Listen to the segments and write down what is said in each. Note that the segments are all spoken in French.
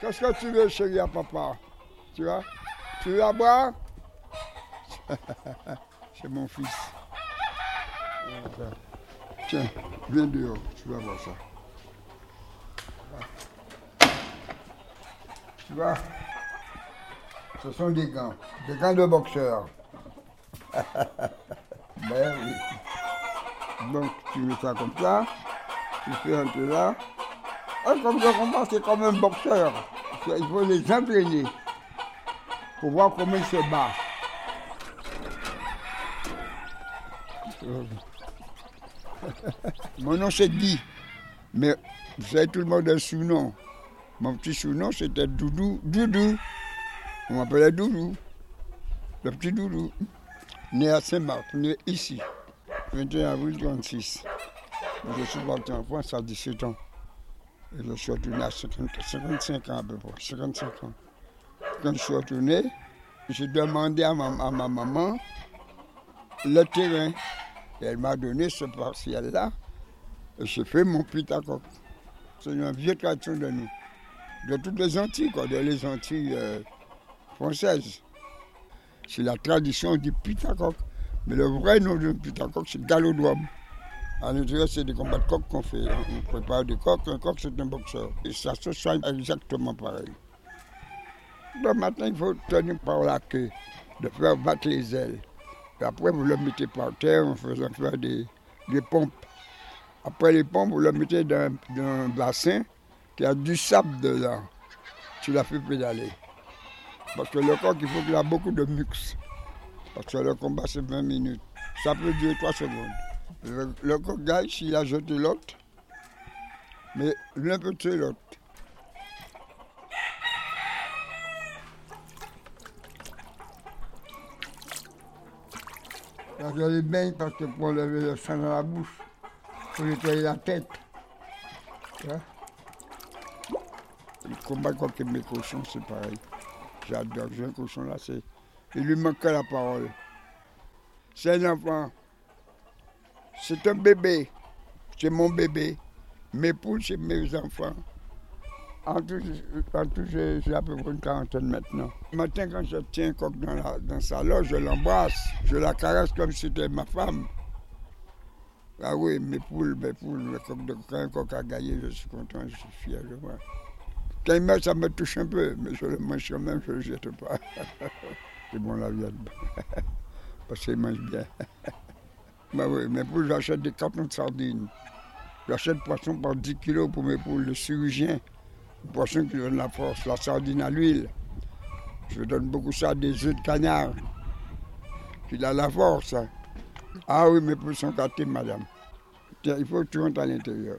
Qu'est-ce que tu veux, chérie, à papa? Tu vois? Tu veux la boire? C'est mon fils. Tiens, viens dehors, tu vas voir ça. Tu vois? Ce sont des gants, des gants de boxeur. ben oui. Donc tu mets ça comme ça, tu fais un peu là. Comme je comprends, c'est comme un boxeur. Il faut les entraîner pour voir comment il se bat. Mon nom c'est Guy, mais vous savez, tout le monde a un sous-nom. Mon petit sous-nom c'était Doudou. Doudou. On m'appelait Doudou. Le petit Doudou. Né à Saint-Marc, né ici, 21 avril 36. Je suis parti en France à 17 ans. Je suis retourné à 50 55 ans à peu près, 55 ans. Quand je suis retourné, j'ai demandé à ma, maman le terrain. Elle m'a donné ce partiel-là. Et j'ai fait mon pitacoque. C'est une vieille tradition de nous. De toutes les Antilles, de les Antilles euh, françaises. C'est la tradition du pitacoque. Mais le vrai nom du pitacoque, c'est galodrome. À l'intérieur, c'est des combats de coq qu'on fait. On prépare des coqs. Un coq, c'est un boxeur. Et ça se soigne exactement pareil. Le matin, il faut tenir par la queue, de faire battre les ailes. Et après, vous le mettez par terre en faisant faire des, des pompes. Après les pompes, vous le mettez dans, un bassin qui a du sable dedans. Tu la fais pédaler. Parce que le coq, il faut qu'il a beaucoup de mux. Parce que le combat, c'est 20 minutes. Ça peut durer 3 secondes. Le, le coq s'il a jeté l'autre. Mais l'un peut tuer l'autre. Là, je les baigne parce que pour lever le sang dans la bouche, faut nettoyer la tête. Vois Le combat contre mes cochons, c'est pareil. J'adore. J'ai un cochon là, c'est. Il lui manque que la parole. C'est un enfant. C'est un bébé. C'est mon bébé. Mes poules, c'est mes enfants. En tout, j'ai à peu près une quarantaine maintenant. Le matin, quand je tiens un coq dans, la- dans sa loge, je l'embrasse. Je la caresse comme si c'était ma femme. Ah oui, mes poules, mes poules, le coq de, quand un coq a gagné, je suis content, je suis fier de moi. Quand il meurt, ça me touche un peu, mais je le mange quand même, je ne le jette pas. C'est bon la viande. Parce qu'il mange bien. bah oui, mes poules, j'achète des cartons de sardines. J'achète poisson par 10 kilos pour mes poules, le chirurgien. Le poisson qui donne la force, la sardine à l'huile. Je donne beaucoup ça à des œufs de canard. Il a la force. hein. Ah oui, mes poules sont gâtées, madame. Il faut que tu rentres à l'intérieur.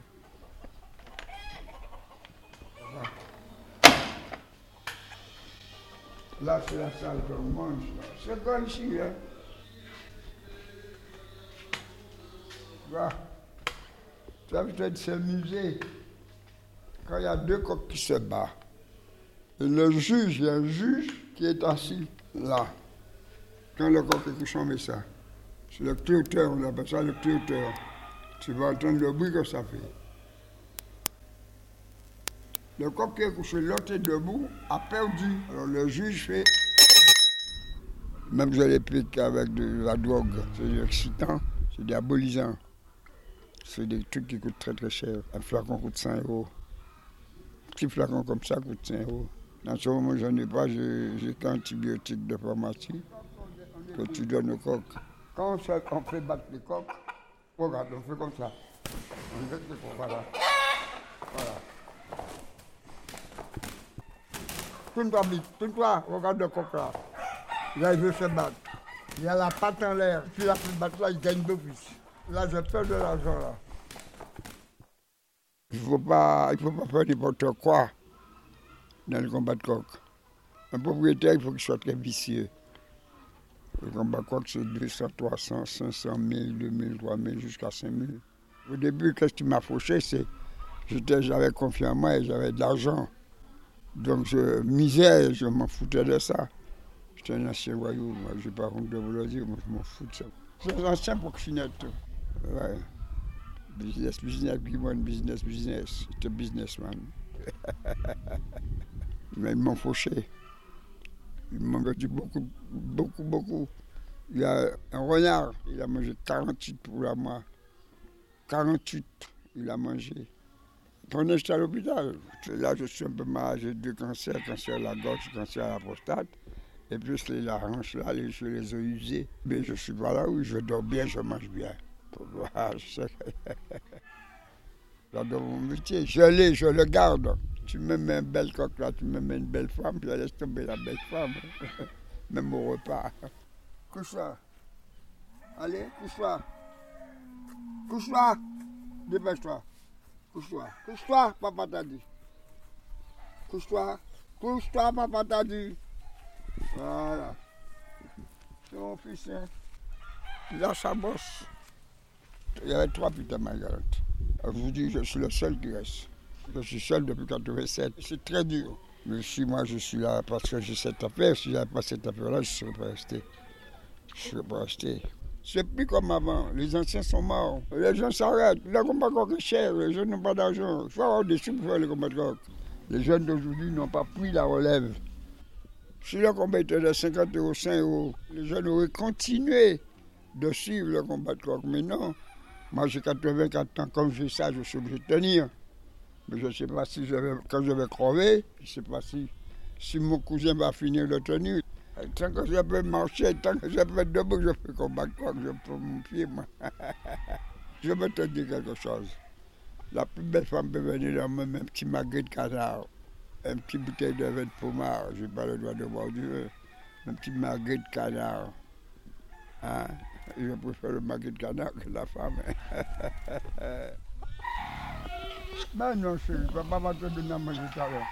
Là, c'est la salle qu'on mange. C'est comme ici, hein. Dire c'est un musée. Quand il y a deux coqs qui se battent, et le juge, il y a un juge qui est assis là. Quand le coq est couché, on met ça. C'est le tuteur, on appelle ça le tuteur. Tu vas entendre le bruit que ça fait. Le coq qui est couché, l'autre est debout, a perdu. Alors le juge fait. Même je les pique avec de la drogue. C'est excitant, c'est diabolisant. C'est des trucs qui coûtent très très cher. Un flacon coûte 100 euros. Un petit flacon comme ça coûte 5 euros. Dans ce moment, je n'ai pas, j'ai j'ai qu'antibiotiques de pharmacie que tu donnes au coq. Quand on fait, battre les coqs, regarde, on fait comme ça. On jette les coqs, voilà. Voilà. Tourne-toi vite, tourne-toi, regarde le coq là. Là, il veut se battre. Il a la patte en l'air. Tu l'as fait battre là, il gagne d'office. Là, j'ai peur de l'argent là. Il ne faut pas, faut pas faire n'importe quoi dans le combat de coq. Un propriétaire, il faut qu'il soit très vicieux. Le combat de coq, c'est 200, 300, 500 000, 2000, 3000, jusqu'à 5000. Au début, qu'est-ce qui m'a fauché, c'est j'étais, j'avais confiance en moi et j'avais de l'argent. Donc je misais, je m'en foutais de ça. J'étais un ancien voyou, moi, j'ai pas honte de vous le dire, moi je m'en fous de ça. C'est un ancien proxénète. Ouais. Business, business, big one, business, business. It's a businessman. Mais ils m'ont fauché. Ils m'ont battu beaucoup, beaucoup, beaucoup. Il y a un renard, il a mangé 48 pour la moi. 48, il a mangé. Pendant que j'étais à l'hôpital, là je suis un peu malade, j'ai deux cancers, cancer à la gorge, cancer à la prostate. Et puis les la hanche là, les, je les ai usés. Mais je suis pas là où je dors bien, je mange bien. J'adore mon métier, je l'ai, je le garde. Tu me mets une belle coque là, tu me mets une belle femme, je laisse tomber la belle femme. Même au repas. Couche-toi. Allez, couche-toi. Couche-toi. Dépêche-toi. Couche-toi. Couche-toi, papa t'a dit. Couche-toi. Couche-toi, papa t'a dit. Voilà. C'est mon fils, hein. Il a sa bosse. Il y avait trois putains Margaret. Je vous dis, je suis le seul qui reste. Je suis seul depuis 87. C'est très dur. Mais si moi je suis là parce que j'ai cette affaire, si j'avais pas cette affaire-là, je ne serais pas resté. Je ne serais pas resté. C'est plus comme avant. Les anciens sont morts. Les gens s'arrêtent. Le combat coq est cher. Les jeunes n'ont pas d'argent. Il faut avoir des sous pour faire le combat coq. Les jeunes d'aujourd'hui n'ont pas pris la relève. Si le combat était de 50 euros, 5 euros, les jeunes auraient continué de suivre le combat de coq. Mais non. Moi, j'ai 84 ans. Comme j'ai ça, je suis obligé de tenir. Mais je ne sais pas si je vais, quand je vais crever, je ne sais pas si, si mon cousin va finir de tenir. Tant que je peux marcher, tant que je peux être debout, je peux combattre quoi que je peux mon pied, moi. je vais te dire quelque chose. La plus belle femme peut venir dans moi, un petit magret de canard, un petit bouteille de vin de pommard, je n'ai pas le droit de boire du un petit magret de canard. Hein? Je préfère le magret de canard que la femme. ben non, chérie, papa va te donner à manger tout à l'heure.